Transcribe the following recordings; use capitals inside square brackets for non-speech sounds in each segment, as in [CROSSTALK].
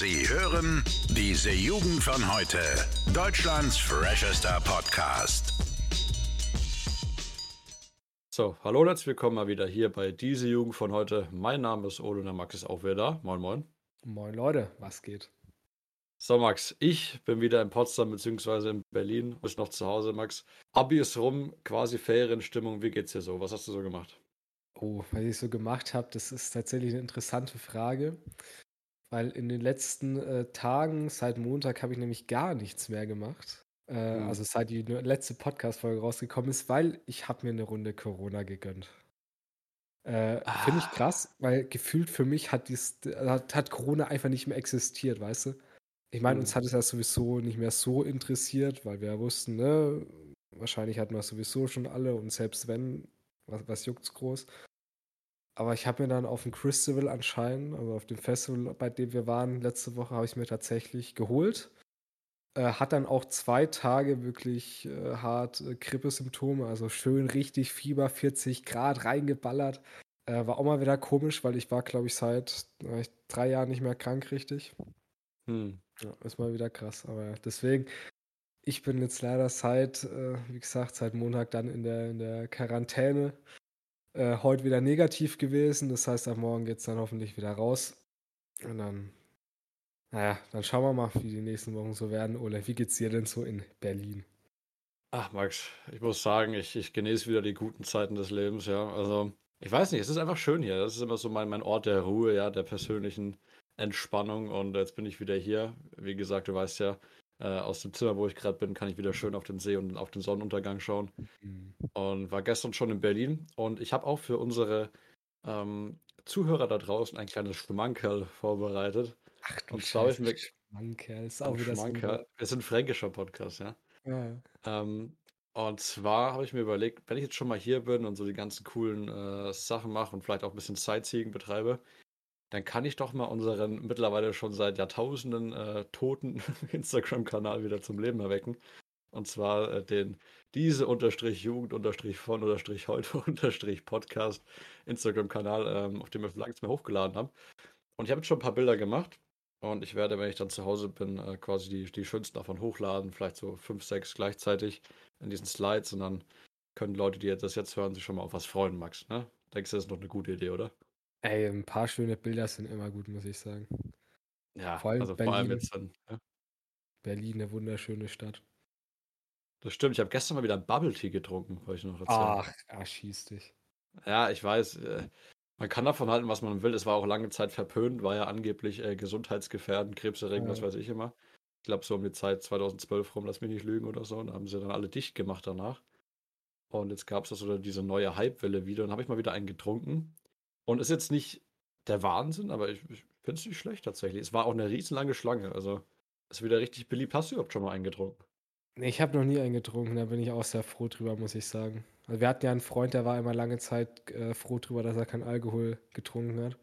Sie hören diese Jugend von heute. Deutschlands freshester Podcast. So, hallo und herzlich willkommen mal wieder hier bei diese Jugend von heute. Mein Name ist Ole und der Max ist auch wieder da. Moin, moin. Moin Leute, was geht? So, Max, ich bin wieder in Potsdam bzw. in Berlin. Bist noch zu Hause, Max. Abi ist rum, quasi Ferienstimmung. Wie geht's dir so? Was hast du so gemacht? Oh, was ich so gemacht habe, das ist tatsächlich eine interessante Frage. Weil in den letzten äh, Tagen, seit Montag, habe ich nämlich gar nichts mehr gemacht. Äh, Hm. Also seit die ne- letzte Podcast-Folge rausgekommen ist, weil ich habe mir eine Runde Corona gegönnt. Äh, Finde ich Ah. krass, weil gefühlt für mich hat, dies, hat, hat Corona einfach nicht mehr existiert, weißt du? Ich meine, uns Hm. hat es ja sowieso nicht mehr so interessiert, weil wir ja wussten, ne, wahrscheinlich hatten wir es sowieso schon alle und selbst wenn, was, was juckt's groß? Aber ich habe mir dann auf dem Festival anscheinend, also auf dem Festival, bei dem wir waren letzte Woche, habe ich mir tatsächlich geholt. Äh, hat dann auch zwei Tage wirklich äh, hart äh, Grippesymptome, also schön richtig Fieber, 40 Grad reingeballert. Äh, war auch mal wieder komisch, weil ich war, glaube ich, seit äh, drei Jahren nicht mehr krank richtig. Hm. Ja, ist mal wieder krass. Aber deswegen, ich bin jetzt leider seit, äh, wie gesagt, seit Montag dann in der, in der Quarantäne. Äh, heute wieder negativ gewesen. Das heißt, ab morgen geht es dann hoffentlich wieder raus. Und dann, naja, dann schauen wir mal, wie die nächsten Wochen so werden. Ole, wie geht's dir denn so in Berlin? Ach, Max, ich muss sagen, ich, ich genieße wieder die guten Zeiten des Lebens, ja. Also, ich weiß nicht, es ist einfach schön hier. Das ist immer so mein, mein Ort der Ruhe, ja, der persönlichen Entspannung. Und jetzt bin ich wieder hier. Wie gesagt, du weißt ja, aus dem Zimmer, wo ich gerade bin, kann ich wieder schön auf den See und auf den Sonnenuntergang schauen. Hm. Und war gestern schon in Berlin. Und ich habe auch für unsere ähm, Zuhörer da draußen ein kleines Schmankerl vorbereitet. Ach du Und zwar ich Scheiße, mir Schmankerl, ist auch wieder Schmankerl. Wir sind ein fränkischer Podcast, ja. Ja, ja. Ähm, und zwar habe ich mir überlegt, wenn ich jetzt schon mal hier bin und so die ganzen coolen äh, Sachen mache und vielleicht auch ein bisschen Sightseeing betreibe, dann kann ich doch mal unseren mittlerweile schon seit Jahrtausenden äh, toten [LAUGHS] Instagram-Kanal wieder zum Leben erwecken. Und zwar äh, den diese unterstrich Jugend unterstrich von unterstrich heute [LAUGHS] unterstrich Podcast Instagram-Kanal, ähm, auf dem wir lange nicht mehr hochgeladen haben. Und ich habe jetzt schon ein paar Bilder gemacht. Und ich werde, wenn ich dann zu Hause bin, äh, quasi die, die schönsten davon hochladen. Vielleicht so fünf, sechs gleichzeitig in diesen Slides. Und dann können Leute, die das jetzt hören, sich schon mal auf was freuen, Max. Ne? Denkst du, das ist noch eine gute Idee, oder? Ey, ein paar schöne Bilder sind immer gut, muss ich sagen. Ja, Vor allem also vor allem Berlin. jetzt dann. Ja. Berlin, eine wunderschöne Stadt. Das stimmt. Ich habe gestern mal wieder Bubble Tea getrunken, wollte ich noch erzählen. Ach, ah, schieß dich. Ja, ich weiß. Äh, man kann davon halten, was man will. Es war auch lange Zeit verpönt, war ja angeblich äh, gesundheitsgefährdend, krebserregend, was Ja. weiß ich immer. Ich glaube, so um die Zeit 2012 rum, lass mich nicht lügen oder so. Und haben sie dann alle dicht gemacht danach. Und jetzt gab es das oder diese neue Hypewelle wieder. Und habe ich mal wieder einen getrunken. Und ist jetzt nicht der Wahnsinn, aber ich, ich finde es nicht schlecht tatsächlich. Es war auch eine riesenlange Schlange. Also ist wieder richtig beliebt. Hast du überhaupt schon mal einen getrunken? Nee, ich habe noch nie einen getrunken, da bin ich auch sehr froh drüber, muss ich sagen. Also wir hatten ja einen Freund, der war immer lange Zeit äh, froh drüber, dass er keinen Alkohol getrunken hat.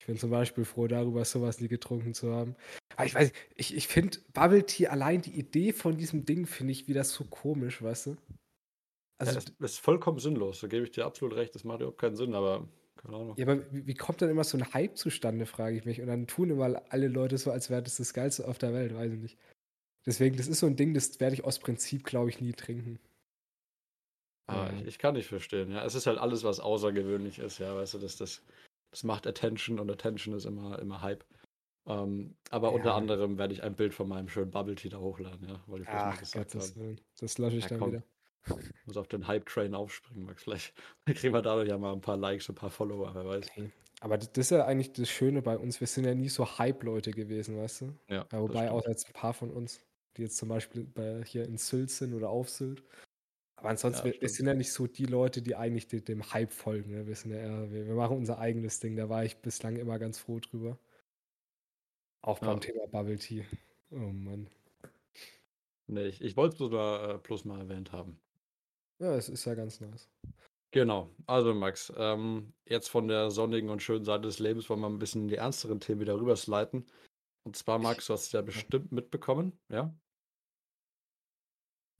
Ich bin zum Beispiel froh darüber, sowas nie getrunken zu haben. Aber ich weiß, ich, ich finde Bubble Tea, allein die Idee von diesem Ding finde ich wieder so komisch, weißt du? Also, ja, es ist vollkommen sinnlos. Da gebe ich dir absolut recht. Das macht überhaupt keinen Sinn, aber keine Ahnung. ja, aber wie, kommt dann immer so ein Hype zustande, frage ich mich. Und dann tun immer alle Leute so, als wäre das das Geilste auf der Welt, weiß ich nicht. Deswegen, das ist so ein Ding, das werde ich aus Prinzip, glaube ich, nie trinken. Ah, Ja. ich, ich kann nicht verstehen, ja. Es ist halt alles, was außergewöhnlich ist, ja, weißt du, das, das, das macht Attention und Attention ist immer, immer Hype. Ähm, aber unter Ja. anderem werde ich ein Bild von meinem schönen Bubble Tea da hochladen, ja, weil ich das Ach, gesagt Gottes habe. Willen. Das lösche ich Ja, dann komm. wieder. Muss auf den Hype-Train aufspringen, Max. Vielleicht kriegen wir dadurch ja mal ein paar Likes, ein paar Follower, wer weiß. Okay. Aber das ist ja eigentlich das Schöne bei uns. Wir sind ja nie so Hype-Leute gewesen, weißt du? Ja, Ja, wobei auch jetzt ein paar von uns, die jetzt zum Beispiel bei, hier in Sylt sind oder auf Sylt. Aber ansonsten, Ja, wir, wir sind ja nicht so die Leute, die eigentlich de- dem Hype folgen. Ne? Wir sind ja eher, wir, wir machen unser eigenes Ding. Da war ich bislang immer ganz froh drüber. Auch beim Ja. Thema Bubble Tea. Oh Mann. Nee, ich, ich wollte es bloß mal, äh, bloß mal erwähnt haben. Ja, es ist ja ganz nice. Genau, also Max, ähm, jetzt von der sonnigen und schönen Seite des Lebens wollen wir ein bisschen in die ernsteren Themen wieder rüber sliden. Und zwar, Max, du hast es ja bestimmt mitbekommen, ja?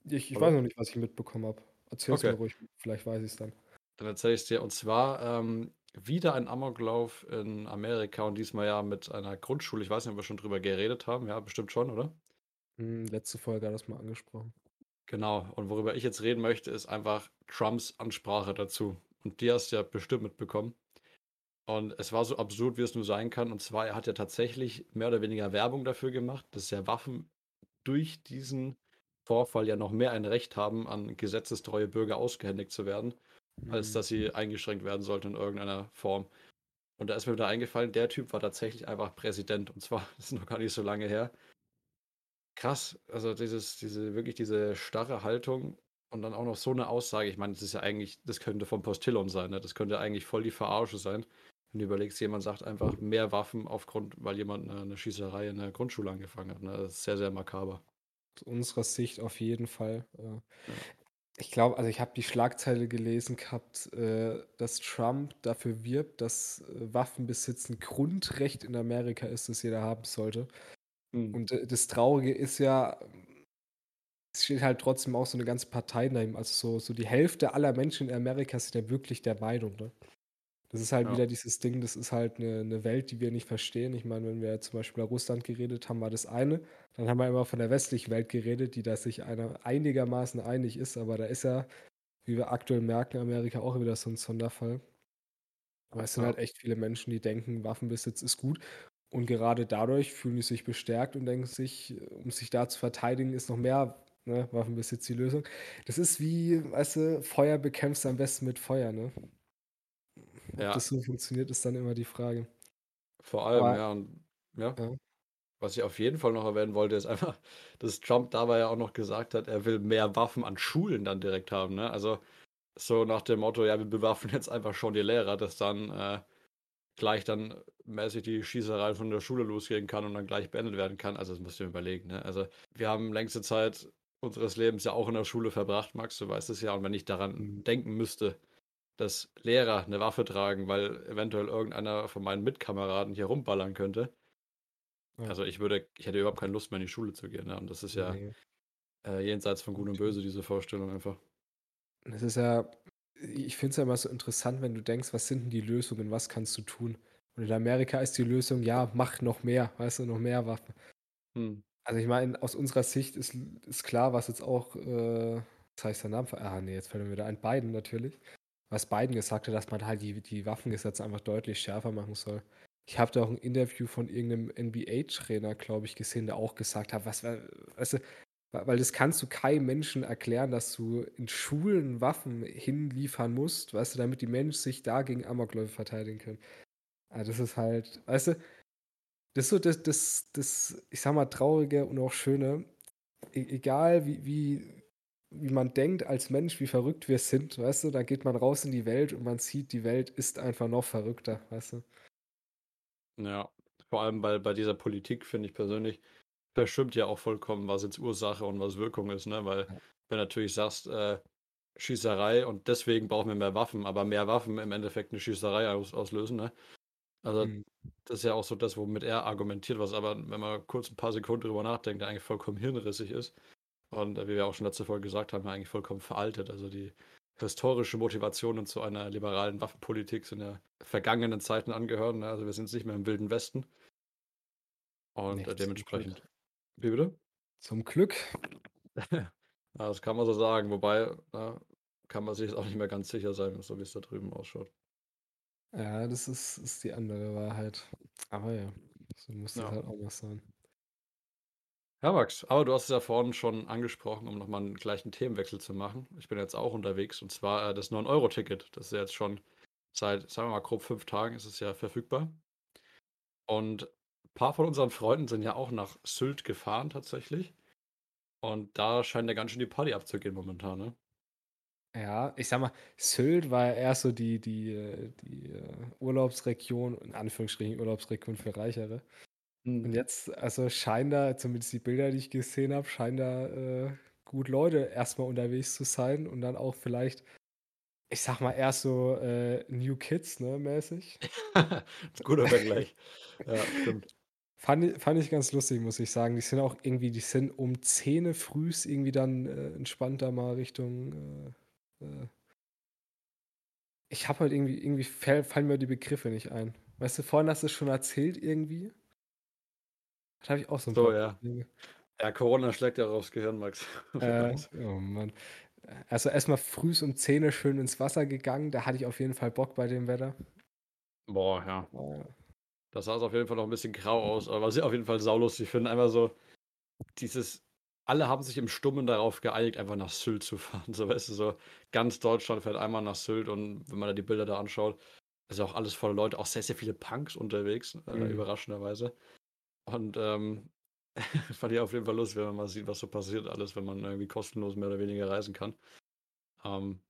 Ich, ich weiß noch nicht, was ich mitbekommen habe. Erzähl's Okay. mir ruhig, vielleicht weiß ich es dann. Dann erzähle ich es dir. Und zwar ähm, wieder ein Amoklauf in Amerika und diesmal ja mit einer Grundschule. Ich weiß nicht, ob wir schon drüber geredet haben. Ja, bestimmt schon, oder? Hm, letzte Folge hat das mal angesprochen. Genau. Und worüber ich jetzt reden möchte, ist einfach Trumps Ansprache dazu. Und die hast du ja bestimmt mitbekommen. Und es war so absurd, wie es nur sein kann. Und zwar, er hat ja tatsächlich mehr oder weniger Werbung dafür gemacht, dass ja Waffen durch diesen Vorfall ja noch mehr ein Recht haben, an gesetzestreue Bürger ausgehändigt zu werden, als Mhm. dass sie eingeschränkt werden sollten in irgendeiner Form. Und da ist mir wieder eingefallen, der Typ war tatsächlich einfach Präsident. Und zwar, [LAUGHS] das ist noch gar nicht so lange her. Krass, also dieses, diese, wirklich diese starre Haltung und dann auch noch so eine Aussage. Ich meine, das ist ja eigentlich, das könnte vom Postillon sein, ne? Das könnte eigentlich voll die Verarsche sein. Wenn du überlegst, jemand sagt einfach mehr Waffen aufgrund, weil jemand eine, eine Schießerei in der Grundschule angefangen hat. Ne? Das ist sehr, sehr makaber. Aus unserer Sicht auf jeden Fall. Ja. Ich glaube, also ich habe die Schlagzeile gelesen gehabt, äh, dass Trump dafür wirbt, dass äh, Waffenbesitz ein Grundrecht in Amerika ist, das jeder haben sollte. Hm. Und äh, das Traurige ist ja, es steht halt trotzdem auch so eine ganze Partei daneben. Also so, so die Hälfte aller Menschen in Amerika sind ja wirklich der Meinung, ne? Das ist halt Ja. wieder dieses Ding, das ist halt eine, eine Welt, die wir nicht verstehen. Ich meine, wenn wir zum Beispiel über Russland geredet haben, war das eine. Dann haben wir immer von der westlichen Welt geredet, die da sich einer einigermaßen einig ist. Aber da ist ja, wie wir aktuell merken, Amerika auch wieder so ein Sonderfall. Aber es sind Ja. halt echt viele Menschen, die denken, Waffenbesitz ist gut. Und gerade dadurch fühlen die sich bestärkt und denken sich, um sich da zu verteidigen, ist noch mehr ne, Waffenbesitz die Lösung. Das ist wie, weißt du, Feuer bekämpfst du am besten mit Feuer, ne? Ob Ja. das so funktioniert, ist dann immer die Frage. Vor allem, Aber- ja. Und, ja. Ja. Was ich auf jeden Fall noch erwähnen wollte, ist einfach, dass Trump dabei ja auch noch gesagt hat, er will mehr Waffen an Schulen dann direkt haben. Ne? Also so nach dem Motto, ja, wir bewaffnen jetzt einfach schon die Lehrer, dass dann äh, gleich dann mäßig die Schießerei von der Schule losgehen kann und dann gleich beendet werden kann. Also das musst du dir überlegen. Ne? Also wir haben längste Zeit unseres Lebens ja auch in der Schule verbracht, Max, du weißt es ja. Und wenn ich daran Mhm. denken müsste, dass Lehrer eine Waffe tragen, weil eventuell irgendeiner von meinen Mitkameraden hier rumballern könnte, Ja. also ich würde, ich hätte überhaupt keine Lust mehr in die Schule zu gehen. Ne? Und das ist ja Nee. äh, jenseits von Gut und Böse, diese Vorstellung einfach. Es ist ja, ich finde es ja immer so interessant, wenn du denkst, was sind denn die Lösungen, was kannst du tun? Und in Amerika ist die Lösung, ja, mach noch mehr, weißt du, noch mehr Waffen. Hm. Also ich meine, aus unserer Sicht ist, ist klar, was jetzt auch, äh, das heißt der Name, ah nee, jetzt fällt mir wieder ein, Biden natürlich, was Biden gesagt hat, dass man halt die, die Waffengesetze einfach deutlich schärfer machen soll. Ich habe da auch ein Interview von irgendeinem NBA-Trainer, glaube ich, gesehen, der auch gesagt hat, was, wa- weißt du, weil das kannst du keinem Menschen erklären, dass du in Schulen Waffen hinliefern musst, weißt du, damit die Menschen sich da gegen Amokläufe verteidigen können. Also das ist halt, weißt du, das ist so das, das, das, ich sag mal, traurige und auch schöne. E egal wie, wie, wie man denkt als Mensch, wie verrückt wir sind, weißt du, da geht man raus in die Welt und man sieht, die Welt ist einfach noch verrückter, weißt du. Ja, vor allem bei, bei dieser Politik, finde ich persönlich, verschwimmt ja auch vollkommen, was jetzt Ursache und was Wirkung ist, ne? Weil, wenn du natürlich sagst, äh, Schießerei und deswegen brauchen wir mehr Waffen, aber mehr Waffen im Endeffekt eine Schießerei aus, auslösen, ne? Also, Mhm. das ist ja auch so das, womit er argumentiert, was aber, wenn man kurz ein paar Sekunden drüber nachdenkt, eigentlich vollkommen hirnrissig ist. Und äh, wie wir auch schon letzte Folge gesagt haben, eigentlich vollkommen veraltet. Also die historische Motivationen zu einer liberalen Waffenpolitik sind ja vergangenen Zeiten angehören. Ne? Also wir sind jetzt nicht mehr im Wilden Westen. Und Nee, äh, dementsprechend. Wie bitte? Zum Glück. [LAUGHS] Ja, das kann man so sagen. Wobei, na, kann man sich jetzt auch nicht mehr ganz sicher sein, so wie es da drüben ausschaut. Ja, das ist, ist die andere Wahrheit. Aber ja, so muss das Ja. halt auch mal sein. Ja, Max, aber du hast es ja vorhin schon angesprochen, um nochmal einen gleichen Themenwechsel zu machen. Ich bin jetzt auch unterwegs und zwar äh, das 9-Euro-Ticket. Das ist ja jetzt schon seit, sagen wir mal, grob fünf Tagen ist es ja verfügbar. Und paar von unseren Freunden sind ja auch nach Sylt gefahren tatsächlich. Und da scheint ja ganz schön die Party abzugehen momentan, ne? Ja, ich sag mal, Sylt war ja eher so die, die, äh, die äh, Urlaubsregion, in Anführungsstrichen Urlaubsregion für Reichere. Und jetzt, also scheinen da, zumindest die Bilder, die ich gesehen habe, scheinen da äh, gut Leute erstmal unterwegs zu sein und dann auch vielleicht, ich sag mal, eher so äh, New Kids, ne, mäßig. [LAUGHS] Guter Vergleich. Ja, stimmt. Fand, ich- fand ich ganz lustig, muss ich sagen. Die sind auch irgendwie, die sind um 10 Uhr frühs irgendwie dann äh, entspannt da mal Richtung äh, äh, ich habe halt irgendwie, irgendwie fall- fallen mir die Begriffe nicht ein. Weißt du, vorhin hast du es schon erzählt irgendwie. Da habe ich auch so ein So, paar ja. Probleme. Ja, Corona schlägt ja aufs Gehirn, Max. [LAUGHS] Äh, oh Mann. Also erstmal frühs um 10 Uhr schön ins Wasser gegangen. Da hatte ich auf jeden Fall Bock bei dem Wetter. Boah, ja. Äh, Das sah auf jeden Fall noch ein bisschen grau aus, aber was ich auf jeden Fall saulustig finde, einfach so dieses, alle haben sich im Stummen darauf geeinigt, einfach nach Sylt zu fahren. [LAUGHS] So, weißt du, so ganz Deutschland fährt einmal nach Sylt und wenn man da die Bilder da anschaut, ist auch alles voller Leute, auch sehr, sehr viele Punks unterwegs, äh, Mhm. überraschenderweise. Und ähm, [LAUGHS] fand ich auf jeden Fall lustig, wenn man mal sieht, was so passiert alles, wenn man irgendwie kostenlos mehr oder weniger reisen kann. Ähm,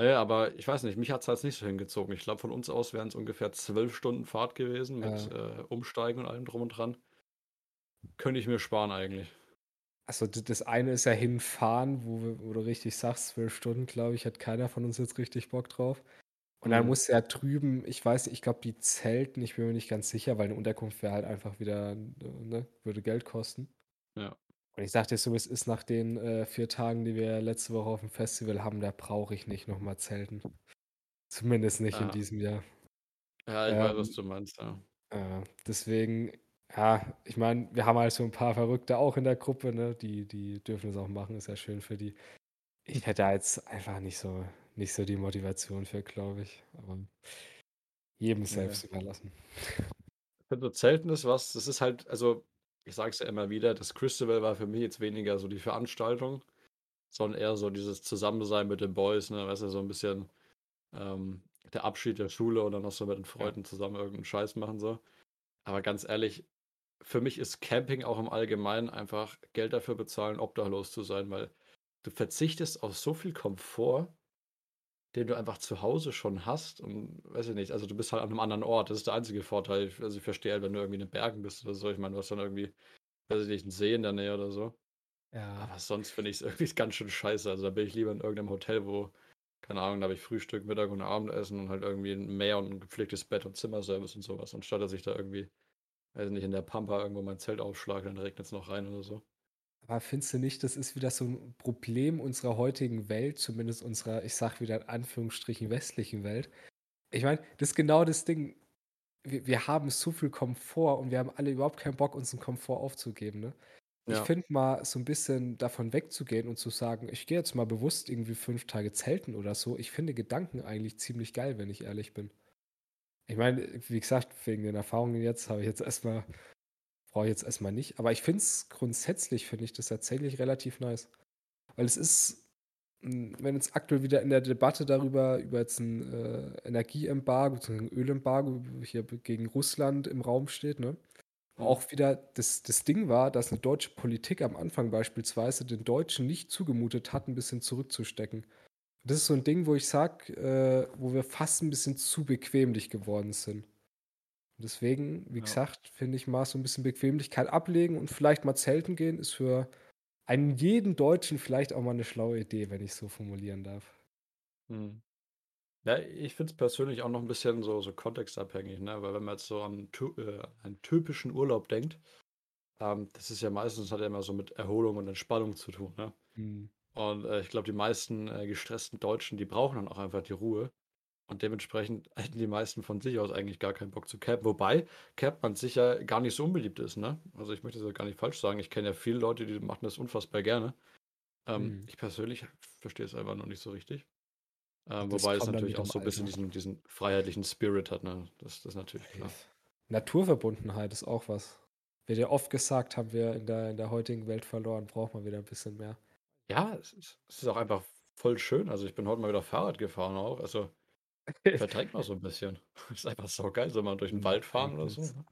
ja, aber ich weiß nicht, mich hat es halt nicht so hingezogen. Ich glaube, von uns aus wären es ungefähr zwölf Stunden Fahrt gewesen mit äh, Umsteigen und allem drum und dran. Könnte ich mir sparen eigentlich. Also das eine ist ja hinfahren, wo, wir- wo du richtig sagst, zwölf Stunden, glaube ich, hat keiner von uns jetzt richtig Bock drauf. Und dann Mhm. musst du ja drüben, ich weiß nicht, ich glaube, die Zelten, ich bin mir nicht ganz sicher, weil eine Unterkunft wäre halt einfach wieder, ne, würde Geld kosten. Ja. Und ich sagte so, es ist nach den äh, vier Tagen, die wir letzte Woche auf dem Festival haben, da brauche ich nicht nochmal Zelten. Zumindest nicht in Ja. diesem Jahr. Ja, ich weiß, Ähm, was du meinst, ja. Äh, deswegen, ja, ich meine, wir haben halt so ein paar Verrückte auch in der Gruppe, ne? Die, die dürfen es auch machen, ist ja schön für die. Ich hätte da jetzt einfach nicht so, nicht so die Motivation für, glaube ich. Aber jedem selbst überlassen. Ich finde, so Zelten ist was, das ist halt, also, ich sage es ja immer wieder, das Christabel war für mich jetzt weniger so die Veranstaltung, sondern eher so dieses Zusammensein mit den Boys, ne, weißt du, so ein bisschen ähm, der Abschied der Schule und dann noch so mit den Freunden zusammen irgendeinen Scheiß machen, so. Aber ganz ehrlich, für mich ist Camping auch im Allgemeinen einfach Geld dafür bezahlen, obdachlos zu sein, weil du verzichtest auf so viel Komfort, den du einfach zu Hause schon hast und weiß ich nicht, also du bist halt an einem anderen Ort, das ist der einzige Vorteil. Ich- Also ich verstehe halt, wenn du irgendwie in den Bergen bist oder so, ich meine, du hast dann irgendwie, weiß ich nicht, einen See in der Nähe oder so. Ja. Aber sonst finde ich es irgendwie ganz schön scheiße. Also da bin ich lieber in irgendeinem Hotel, wo, keine Ahnung, da habe ich Frühstück, Mittag und Abendessen und halt irgendwie ein Meer und ein gepflegtes Bett und Zimmerservice und sowas, anstatt dass ich da irgendwie, weiß ich nicht, in der Pampa irgendwo mein Zelt aufschlage, dann regnet es noch rein oder so. Aber findest du nicht, das ist wieder so ein Problem unserer heutigen Welt, zumindest unserer, ich sag wieder in Anführungsstrichen, westlichen Welt? Ich meine, das ist genau das Ding. Wir, wir haben so viel Komfort und wir haben alle überhaupt keinen Bock, unseren Komfort aufzugeben, ne? Ich Ja. finde mal so ein bisschen davon wegzugehen und zu sagen, ich gehe jetzt mal bewusst irgendwie fünf Tage zelten oder so. Ich finde Gedanken eigentlich ziemlich geil, wenn ich ehrlich bin. Ich meine, wie gesagt, wegen den Erfahrungen jetzt habe ich jetzt erstmal, ich jetzt erstmal nicht. Aber ich finde es grundsätzlich, finde ich das tatsächlich relativ nice. Weil es ist, mh, wenn jetzt aktuell wieder in der Debatte darüber, über jetzt ein äh, Energieembargo, ein Ölembargo hier gegen Russland im Raum steht, ne? Auch wieder das, das Ding war, dass eine deutsche Politik am Anfang beispielsweise den Deutschen nicht zugemutet hat, ein bisschen zurückzustecken. Das ist so ein Ding, wo ich sag, äh, wo wir fast ein bisschen zu bequemlich geworden sind. Und deswegen, wie Ja. gesagt, finde ich mal so ein bisschen Bequemlichkeit ablegen und vielleicht mal zelten gehen, ist für einen jeden Deutschen vielleicht auch mal eine schlaue Idee, wenn ich so formulieren darf. Hm. Ja, ich finde es persönlich auch noch ein bisschen so, so kontextabhängig, ne? Weil wenn man jetzt so an äh, einen typischen Urlaub denkt, ähm, das ist ja meistens, hat ja immer so mit Erholung und Entspannung zu tun, ne? Hm. Und äh, ich glaube, die meisten äh, gestressten Deutschen, die brauchen dann auch einfach die Ruhe. Und dementsprechend [LAUGHS] hätten die meisten von sich aus eigentlich gar keinen Bock zu campen. Wobei Camp man sicher gar nicht so unbeliebt ist, ne? Also ich möchte das ja gar nicht falsch sagen. Ich kenne ja viele Leute, die machen das unfassbar gerne. Ähm, Mhm. Ich persönlich verstehe es einfach noch nicht so richtig. Ähm, wobei es natürlich auch so ein bisschen diesen, diesen freiheitlichen Spirit hat, ne? Das, das ist natürlich klar. Naturverbundenheit ist auch was. Wird ja oft gesagt, haben wir in der, in der heutigen Welt verloren, braucht man wieder ein bisschen mehr. Ja, es ist, es ist auch einfach voll schön. Also ich bin heute mal wieder Fahrrad gefahren auch. Also [LAUGHS] verdrängt mal so ein bisschen. [LAUGHS] Ist einfach so geil, so mal durch den Wald fahren oder so. Ne?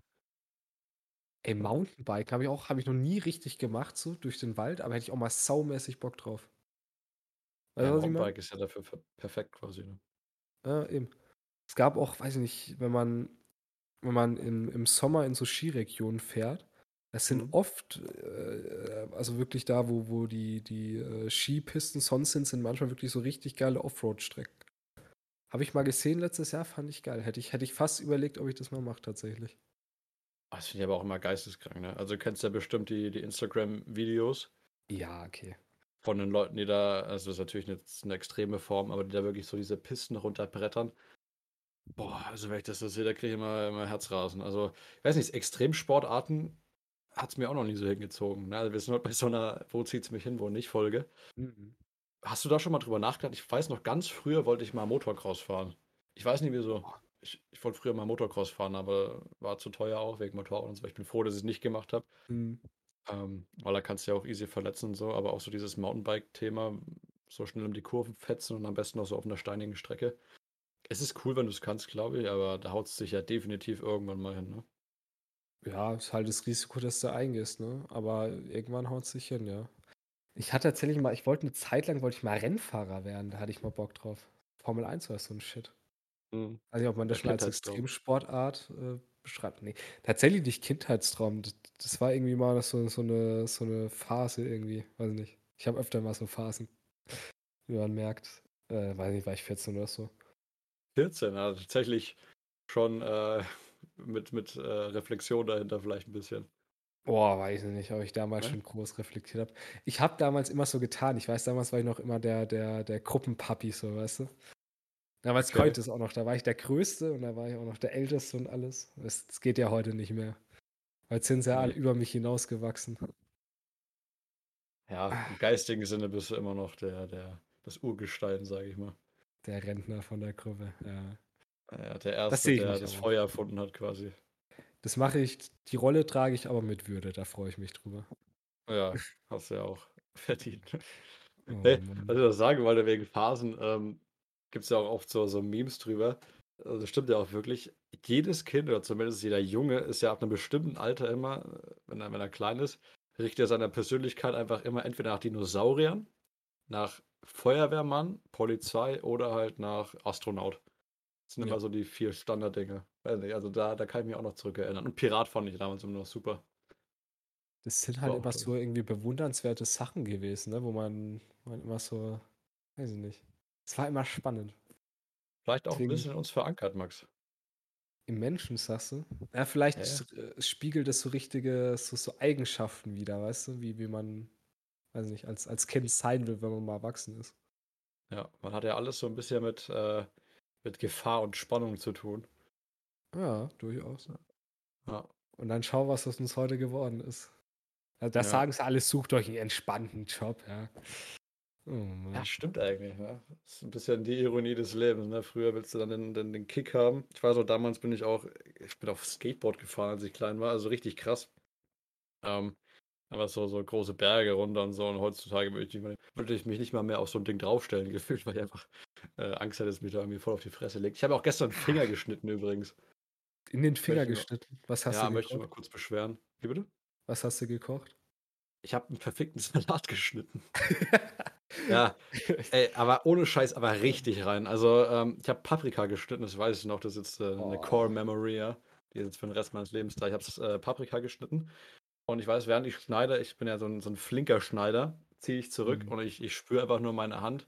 Ey, Mountainbike habe ich auch, habe ich noch nie richtig gemacht, so durch den Wald, aber hätte ich auch mal saumäßig Bock drauf. Weißt Ja? Mountainbike ist ja dafür per- perfekt quasi. Ne? Ja, eben. Es gab auch, weiß ich nicht, wenn man, wenn man im, im Sommer in so Skiregionen fährt, das sind Mhm. oft, äh, also wirklich da, wo, wo die, die äh, Skipisten sonst sind, sind manchmal wirklich so richtig geile Offroad-Strecken. Habe ich mal gesehen letztes Jahr, fand ich geil. Hätte ich, hätte ich fast überlegt, ob ich das mal mache tatsächlich. Ah, Das finde ich aber auch immer geisteskrank. Ne? Also du kennst ja bestimmt die, die Instagram-Videos. Ja, okay. von den Leuten, die da, also das ist natürlich jetzt eine extreme Form, aber die da wirklich so diese Pisten runterbrettern. Boah, also wenn ich das so sehe, da kriege ich immer, immer Herzrasen. Also, ich weiß nicht, Extremsportarten hat es mir auch noch nie so hingezogen. Ne? Also wir sind halt bei so einer, wo zieht es mich hin, wo nicht, Folge. Mhm. Hast du da schon mal drüber nachgedacht? Ich weiß noch, ganz früher wollte ich mal Motocross fahren. Ich weiß nicht wieso. Ich, ich wollte früher mal Motocross fahren, aber war zu teuer auch wegen Motorrad und so. Ich bin froh, dass ich es nicht gemacht habe. Mhm. Ähm, weil da kannst du ja auch easy verletzen und so, aber auch so dieses Mountainbike-Thema, so schnell um die Kurven fetzen und am besten noch so auf einer steinigen Strecke. Es ist cool, wenn du es kannst, glaube ich, aber da haut es sich ja definitiv irgendwann mal hin, ne? Ja, ist halt das Risiko, dass du eingehst, ne? Aber irgendwann haut es sich hin, ja. Ich hatte tatsächlich mal, ich wollte eine Zeit lang, wollte ich mal Rennfahrer werden, da hatte ich mal Bock drauf. Formel 1 war so ein Shit. Mhm. Nicht, ob man das schon als. Extremsportart äh, beschreibt. Nee, tatsächlich nicht Kindheitstraum. Das, das war irgendwie mal so, so, eine, so eine Phase irgendwie. Weiß nicht. Ich habe öfter mal so Phasen, wie man merkt. Äh, weiß nicht, war ich 14 oder so. 14, also tatsächlich schon äh, [LAUGHS] mit, mit äh, Reflexion dahinter vielleicht ein bisschen. Boah, weiß ich nicht, ob ich damals Ne? schon groß reflektiert habe. Ich habe damals immer so getan. Ich weiß, damals war ich noch immer der, der, der Gruppenpapi, so, weißt du? Damals Okay. ich es auch noch. Da war ich der Größte und da war ich auch noch der Älteste und alles. Das, das geht ja heute nicht mehr. Weil jetzt sind sie ja alle über mich hinausgewachsen. Ja, im geistigen Sinne bist du immer noch der, der, das Urgestein, sage ich mal. Der Rentner von der Gruppe. Ja. Ja, der Erste, der das aber. Feuer erfunden hat, quasi. Das mache ich, die Rolle trage ich aber mit Würde, da freue ich mich drüber. Ja, hast du ja auch [LAUGHS] verdient. Oh, Hey, was ich noch sagen wollte, wegen Phasen, ähm, gibt es ja auch oft so, so Memes drüber. Also das stimmt ja auch wirklich. Jedes Kind oder zumindest jeder Junge ist ja ab einem bestimmten Alter immer, wenn er, wenn er klein ist, richtet er seiner Persönlichkeit einfach immer entweder nach Dinosauriern, nach Feuerwehrmann, Polizei oder halt nach Astronaut. Das sind Ja. immer so die vier Standarddinge. Weiß nicht, also da, da kann ich mich auch noch zurückerinnern. Und Pirat fand ich damals immer noch super. Das sind war halt auch immer so irgendwie bewundernswerte Sachen gewesen, ne? wo man, man immer so, weiß ich nicht. Es war immer spannend. Vielleicht auch ein Deswegen- bisschen in uns verankert, Max. Im Menschen, sagst du? Ja, vielleicht Ja, äh, spiegelt es so richtige, so, so Eigenschaften wieder, weißt du, wie, wie man, weiß nicht, als, als Kind sein will, wenn man mal erwachsen ist. Ja, man hat ja alles so ein bisschen mit, äh, mit Gefahr und Spannung zu tun. Ja, durchaus. Ja, Und dann schau, was aus uns heute geworden ist. Also, da Ja. sagen sie alle, sucht euch einen entspannten Job, ja. Oh ja stimmt eigentlich. Ne? Das ist ein bisschen die Ironie des Lebens. Ne? Früher willst du dann den, den, den Kick haben. Ich weiß auch, damals bin ich auch, ich bin auf Skateboard gefahren, als ich klein war, also richtig krass. Ähm, aber so, so große Berge runter und so. Und heutzutage würde ich, würde ich mich nicht mal mehr auf so ein Ding draufstellen, [LAUGHS] gefühlt, weil ich einfach äh, Angst hätte, dass es mich da irgendwie voll auf die Fresse legt. Ich habe auch gestern einen Finger geschnitten übrigens. In den Finger Möchte geschnitten. Was hast ja, du möchte ich mal kurz beschweren. Wie bitte? Was hast du gekocht? Ich habe einen perfekten [LAUGHS] Salat geschnitten. [LAUGHS] Ja, ey, aber ohne Scheiß, aber richtig rein. Also, ähm, ich habe Paprika geschnitten, das weiß ich noch, das ist jetzt äh, eine Oh. Core Memory, ja. Die ist jetzt für den Rest meines Lebens da. Ich habe äh, Paprika geschnitten und ich weiß, während ich schneide, ich bin ja so ein, so ein flinker Schneider, ziehe ich zurück Mhm. und ich, ich spüre einfach nur meine Hand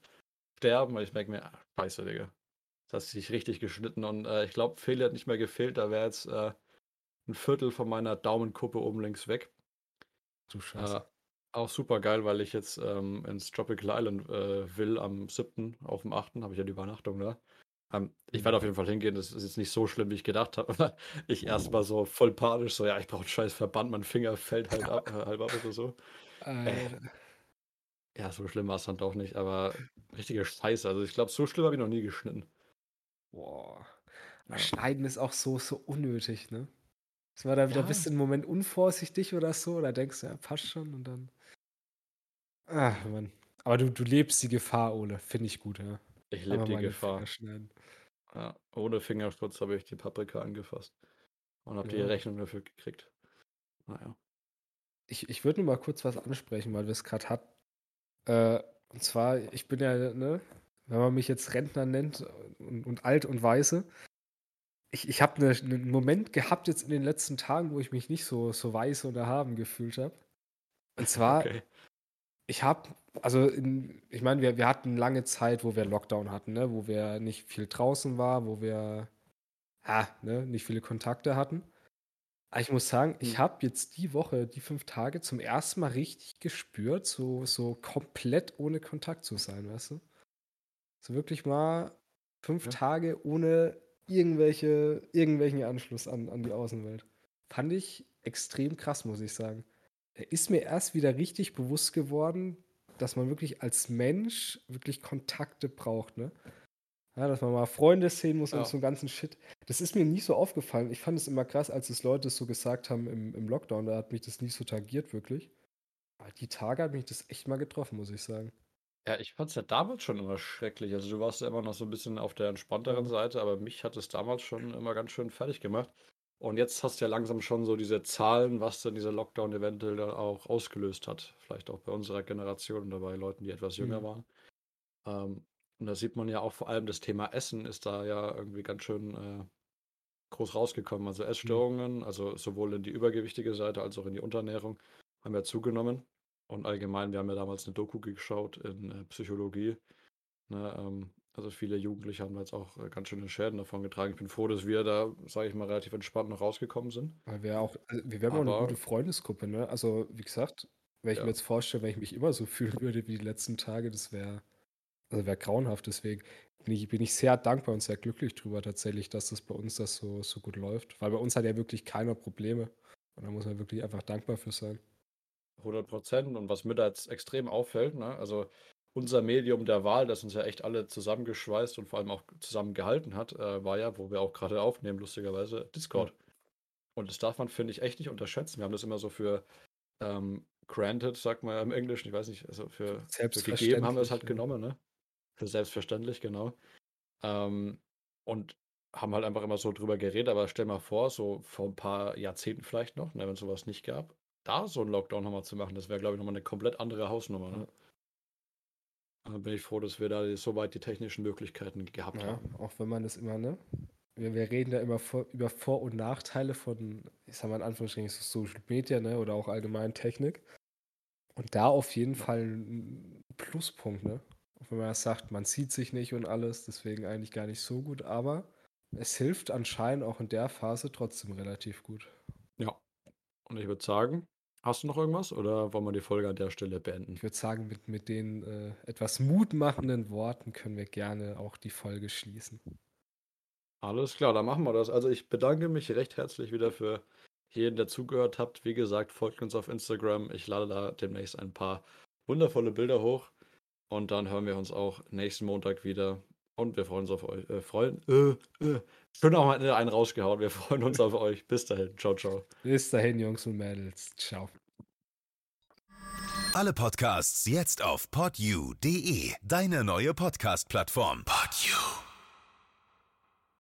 sterben, weil ich merke mir, ah, scheiße, Digga. Das hat sich richtig geschnitten und äh, ich glaube, Fehler hat nicht mehr gefehlt, da wäre jetzt äh, ein Viertel von meiner Daumenkuppe oben links weg. Du Scheiße. Äh, auch super geil, weil ich jetzt ähm, ins Tropical Island äh, will am 7. auf dem 8. habe ich ja die Übernachtung da. Ähm, ich werde auf jeden Fall hingehen, das ist jetzt nicht so schlimm, wie ich gedacht habe, aber [LAUGHS] ich erstmal so voll panisch, so, ja, ich brauche einen scheiß Verband, mein Finger fällt halt ab, äh, halb ab oder so. Alter. Ja, so schlimm war es dann doch nicht, aber richtige Scheiße. Also ich glaube, so schlimm habe ich noch nie geschnitten. Boah. Aber Ja. Schneiden ist auch so, so unnötig, ne? Das war da, da Ja. bist du im Moment unvorsichtig oder so, oder denkst du, ja, passt schon und dann. Ach, Mann. Aber du, du lebst die Gefahr, Ole. Finde ich gut, ja. Ich lebe die Gefahr. Finger. Ja, ohne Fingerschutz habe ich die Paprika angefasst und habe die Ja. Rechnung dafür gekriegt. Naja. Ich, ich würde nur mal kurz was ansprechen, weil wir es gerade hatten. Äh, und zwar, ich bin ja, ne, wenn man mich jetzt Rentner nennt und, und alt und weise, ich, ich habe ne, einen Moment gehabt jetzt in den letzten Tagen, wo ich mich nicht so, so weise und erhaben gefühlt habe. Und zwar, Okay. ich habe, also in, ich meine, wir, wir hatten lange Zeit, wo wir Lockdown hatten, ne, wo wir nicht viel draußen war, wo wir ja, ne, nicht viele Kontakte hatten. Aber ich muss sagen, ich Hm. habe jetzt die Woche, die fünf Tage, zum ersten Mal richtig gespürt, so, so komplett ohne Kontakt zu sein, weißt du? So wirklich mal fünf Ja. Tage ohne irgendwelche, irgendwelchen Anschluss an, an die Außenwelt. Fand ich extrem krass, muss ich sagen. Ist mir erst wieder richtig bewusst geworden, dass man wirklich als Mensch wirklich Kontakte braucht, ne? Ja, dass man mal Freunde sehen muss Ja. und so einen ganzen Shit. Das ist mir nie so aufgefallen. Ich fand es immer krass, als es Leute so gesagt haben im, im Lockdown, da hat mich das nie so tangiert, wirklich. Aber die Tage hat mich das echt mal getroffen, muss ich sagen. Ja, ich fand's ja damals schon immer schrecklich. Also du warst ja immer noch so ein bisschen auf der entspannteren Ja. Seite, aber mich hat es damals schon immer ganz schön fertig gemacht. Und jetzt hast du ja langsam schon so diese Zahlen, was denn dieser Lockdown eventuell dann auch ausgelöst hat. Vielleicht auch bei unserer Generation oder bei Leuten, die etwas jünger Mhm. waren. Ähm, und da sieht man ja auch vor allem das Thema Essen ist da ja irgendwie ganz schön äh, groß rausgekommen. Also Essstörungen, also sowohl in die übergewichtige Seite als auch in die Unterernährung, haben ja zugenommen. Und allgemein, wir haben ja damals eine Doku geschaut in äh, Psychologie. Ne, ähm, also viele Jugendliche haben da jetzt auch äh, ganz schöne Schäden davon getragen. Ich bin froh, dass wir da, sage ich mal, relativ entspannt noch rausgekommen sind. Weil wir auch, also wir wären auch eine gute Freundesgruppe, ne? Also, wie gesagt, wenn ich Ja. mir jetzt vorstelle, wenn ich mich immer so [LAUGHS] fühlen würde wie die letzten Tage, das wäre, also wäre grauenhaft. Deswegen bin ich, bin ich sehr dankbar und sehr glücklich drüber tatsächlich, dass das bei uns das so, so gut läuft. Weil bei uns hat ja wirklich keiner Probleme. Und da muss man wirklich einfach dankbar für sein. 100 Prozent. Und was mir da jetzt extrem auffällt, ne, also unser Medium der Wahl, das uns ja echt alle zusammengeschweißt und vor allem auch zusammengehalten hat, äh, war ja, wo wir auch gerade aufnehmen, lustigerweise, Discord. Und das darf man, finde ich, echt nicht unterschätzen. Wir haben das immer so für ähm, granted, sagt man ja im Englischen, ich weiß nicht, also für, für gegeben haben wir es halt ja. genommen, ne? Für selbstverständlich, genau. Ähm, und haben halt einfach immer so drüber geredet, aber stell mal vor, so vor ein paar Jahrzehnten vielleicht noch, ne, wenn es sowas nicht gab, da so einen Lockdown nochmal zu machen, das wäre, glaube ich, nochmal eine komplett andere Hausnummer. Ne? Bin ich froh, dass wir da so weit die technischen Möglichkeiten gehabt Ja, haben. auch wenn man das immer, ne? Wir, wir reden da immer vor, über Vor- und Nachteile von, ich sag mal in Anführungsstrichen, so Social Media, ne? Oder auch allgemein Technik. Und da auf jeden Fall ein Pluspunkt, ne? Auch wenn man sagt, man sieht sich nicht und alles, deswegen eigentlich gar nicht so gut, aber es hilft anscheinend auch in der Phase trotzdem relativ gut. Ja. Und ich würde sagen, hast du noch irgendwas oder wollen wir die Folge an der Stelle beenden? Ich würde sagen, mit, mit den äh, etwas mutmachenden Worten können wir gerne auch die Folge schließen. Alles klar, dann machen wir das. Also ich bedanke mich recht herzlich wieder für jeden, der zugehört habt. Wie gesagt, folgt uns auf Instagram. Ich lade da demnächst ein paar wundervolle Bilder hoch. Und dann hören wir uns auch nächsten Montag wieder. Und wir freuen uns auf euch. Äh, freuen. Äh, äh. Schön auch mal einen rausgehauen. Wir freuen uns auf euch. Bis dahin. Ciao, ciao. Bis dahin, Jungs und Mädels. Ciao. Alle Podcasts jetzt auf podyou.de, deine neue Podcast-Plattform. Podyou.